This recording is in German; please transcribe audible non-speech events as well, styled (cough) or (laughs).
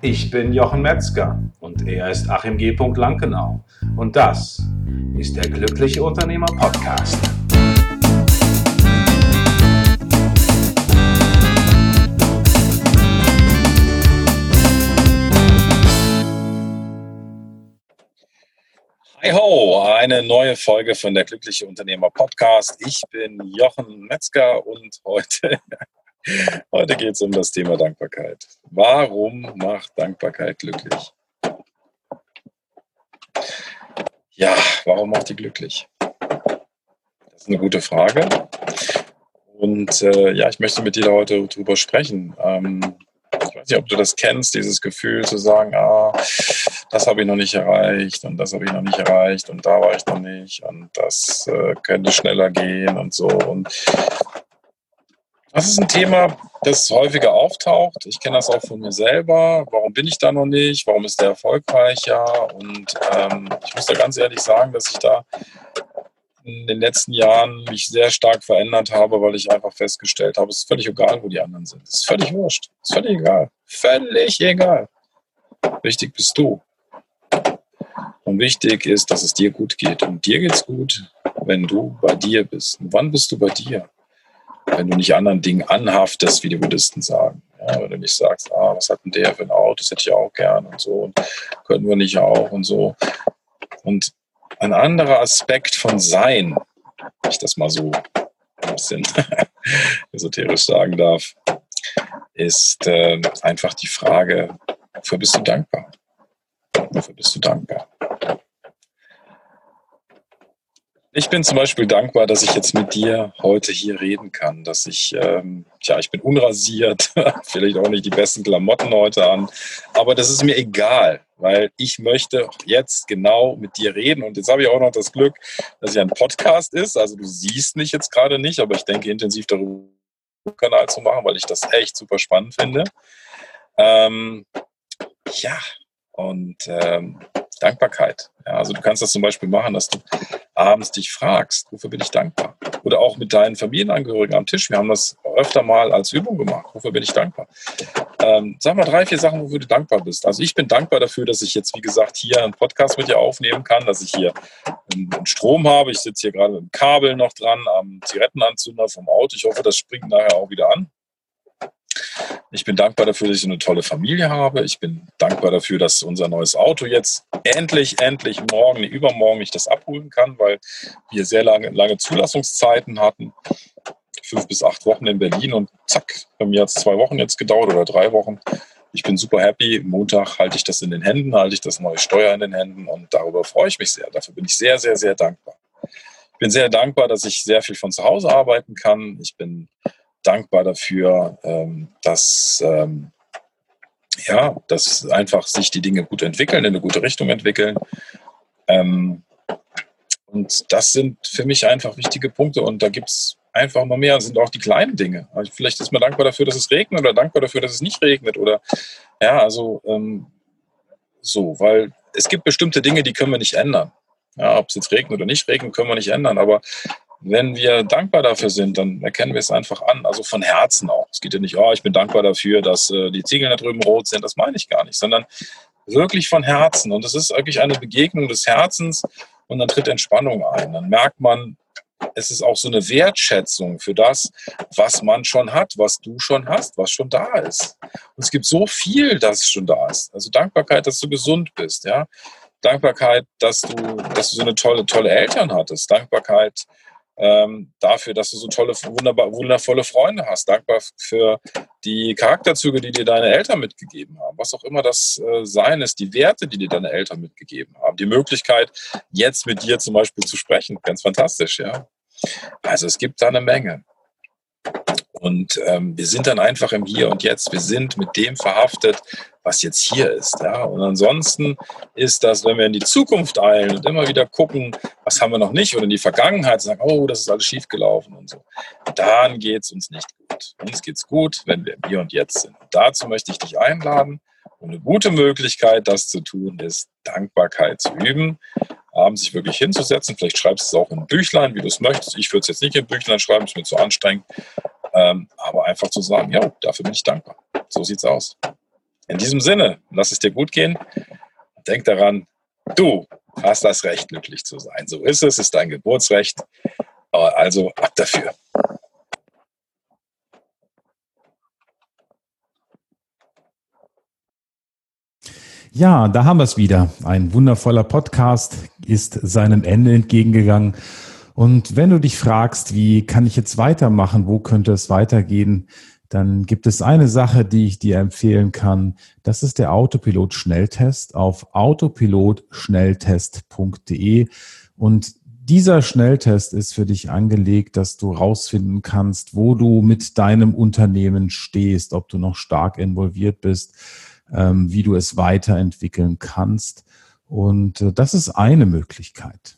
Ich bin Jochen Metzger und er ist Achim G. Lankenau. Und das ist der Glückliche Unternehmer Podcast. Hi ho, eine neue Folge von der Glückliche Unternehmer Podcast. Ich bin Jochen Metzger und heute Heute geht es um das Thema Dankbarkeit. Warum macht Dankbarkeit glücklich? Ja, warum macht die glücklich? Das ist eine gute Frage. Und äh, ja, ich möchte mit dir heute drüber sprechen. Ähm, ich weiß nicht, ob du das kennst, dieses Gefühl zu sagen, ah, das habe ich noch nicht erreicht und das habe ich noch nicht erreicht und da war ich noch nicht und das äh, könnte schneller gehen und so. Und das ist ein Thema, das häufiger auftaucht. Ich kenne das auch von mir selber. Warum bin ich da noch nicht? Warum ist der erfolgreicher? Und ähm, ich muss da ganz ehrlich sagen, dass ich da in den letzten Jahren mich sehr stark verändert habe, weil ich einfach festgestellt habe, es ist völlig egal, wo die anderen sind. Es ist völlig wurscht. Es ist völlig egal. Völlig egal. Wichtig bist du. Und wichtig ist, dass es dir gut geht. Und dir geht es gut, wenn du bei dir bist. Und wann bist du bei dir? Wenn du nicht anderen Dingen anhaftest, wie die Buddhisten sagen. Ja, wenn du nicht sagst, ah, was hat denn der für ein Auto, das hätte ich auch gern und so, und können wir nicht auch und so. Und ein anderer Aspekt von Sein, wenn ich das mal so ein bisschen (laughs) esoterisch sagen darf, ist äh, einfach die Frage, wofür bist du dankbar? Wofür bist du dankbar? Ich bin zum Beispiel dankbar, dass ich jetzt mit dir heute hier reden kann, dass ich, ähm, tja, ich bin unrasiert, (laughs) vielleicht auch nicht die besten Klamotten heute an, aber das ist mir egal, weil ich möchte jetzt genau mit dir reden und jetzt habe ich auch noch das Glück, dass ja ein Podcast ist, also du siehst mich jetzt gerade nicht, aber ich denke intensiv darüber, Kanal zu machen, weil ich das echt super spannend finde. Ähm, ja, und ähm, Dankbarkeit. Ja, also du kannst das zum Beispiel machen, dass du abends dich fragst, wofür bin ich dankbar? Oder auch mit deinen Familienangehörigen am Tisch. Wir haben das öfter mal als Übung gemacht. Wofür bin ich dankbar? Ähm, sag mal drei, vier Sachen, wofür du dankbar bist. Also ich bin dankbar dafür, dass ich jetzt, wie gesagt, hier einen Podcast mit dir aufnehmen kann, dass ich hier einen Strom habe. Ich sitze hier gerade mit dem Kabel noch dran am Zigarettenanzünder vom Auto. Ich hoffe, das springt nachher auch wieder an. Ich bin dankbar dafür, dass ich eine tolle Familie habe. Ich bin dankbar dafür, dass unser neues Auto jetzt endlich, endlich morgen, übermorgen ich das abholen kann, weil wir sehr lange, lange Zulassungszeiten hatten. Fünf bis acht Wochen in Berlin und zack, bei mir hat es zwei Wochen jetzt gedauert oder drei Wochen. Ich bin super happy. Montag halte ich das in den Händen, halte ich das neue Steuer in den Händen und darüber freue ich mich sehr. Dafür bin ich sehr, sehr, sehr dankbar. Ich bin sehr dankbar, dass ich sehr viel von zu Hause arbeiten kann. Ich bin dankbar dafür, ähm, dass, ähm, ja, dass einfach sich die Dinge gut entwickeln, in eine gute Richtung entwickeln. Ähm, und das sind für mich einfach wichtige Punkte. Und da gibt es einfach noch mehr, das sind auch die kleinen Dinge. Also vielleicht ist man dankbar dafür, dass es regnet oder dankbar dafür, dass es nicht regnet. Oder ja, also ähm, so, weil es gibt bestimmte Dinge, die können wir nicht ändern. Ja, ob es jetzt regnet oder nicht regnet, können wir nicht ändern. Aber wenn wir dankbar dafür sind, dann erkennen wir es einfach an. Also von Herzen auch. Es geht ja nicht, oh, ich bin dankbar dafür, dass äh, die Ziegeln da drüben rot sind. Das meine ich gar nicht, sondern wirklich von Herzen. Und es ist wirklich eine Begegnung des Herzens und dann tritt Entspannung ein. Dann merkt man, es ist auch so eine Wertschätzung für das, was man schon hat, was du schon hast, was schon da ist. Und es gibt so viel, das schon da ist. Also Dankbarkeit, dass du gesund bist, ja. Dankbarkeit, dass du, dass du so eine tolle, tolle Eltern hattest. Dankbarkeit, ähm, dafür, dass du so tolle, wunderbar, wundervolle Freunde hast. Dankbar für die Charakterzüge, die dir deine Eltern mitgegeben haben. Was auch immer das äh, sein ist, die Werte, die dir deine Eltern mitgegeben haben. Die Möglichkeit, jetzt mit dir zum Beispiel zu sprechen. Ganz fantastisch, ja. Also es gibt da eine Menge. Und ähm, wir sind dann einfach im Hier und Jetzt. Wir sind mit dem verhaftet, was jetzt hier ist. Ja? Und ansonsten ist das, wenn wir in die Zukunft eilen und immer wieder gucken, was haben wir noch nicht, oder in die Vergangenheit sagen, oh, das ist alles schiefgelaufen und so, dann geht es uns nicht gut. Uns geht es gut, wenn wir im Hier und Jetzt sind. Und dazu möchte ich dich einladen. Und eine gute Möglichkeit, das zu tun, ist Dankbarkeit zu üben abends sich wirklich hinzusetzen. Vielleicht schreibst du es auch in ein Büchlein, wie du es möchtest. Ich würde es jetzt nicht in ein Büchlein schreiben, ist mir zu anstrengend. Ähm, aber einfach zu sagen, ja, dafür bin ich dankbar. So sieht's aus. In diesem Sinne, lass es dir gut gehen. Denk daran, du hast das Recht, glücklich zu sein. So ist es, ist dein Geburtsrecht. Also ab dafür. Ja, da haben wir es wieder. Ein wundervoller Podcast ist seinem Ende entgegengegangen. Und wenn du dich fragst, wie kann ich jetzt weitermachen, wo könnte es weitergehen, dann gibt es eine Sache, die ich dir empfehlen kann. Das ist der Autopilot-Schnelltest auf autopilotschnelltest.de. Und dieser Schnelltest ist für dich angelegt, dass du rausfinden kannst, wo du mit deinem Unternehmen stehst, ob du noch stark involviert bist ähm, wie du es weiterentwickeln kannst. Und äh, das ist eine Möglichkeit.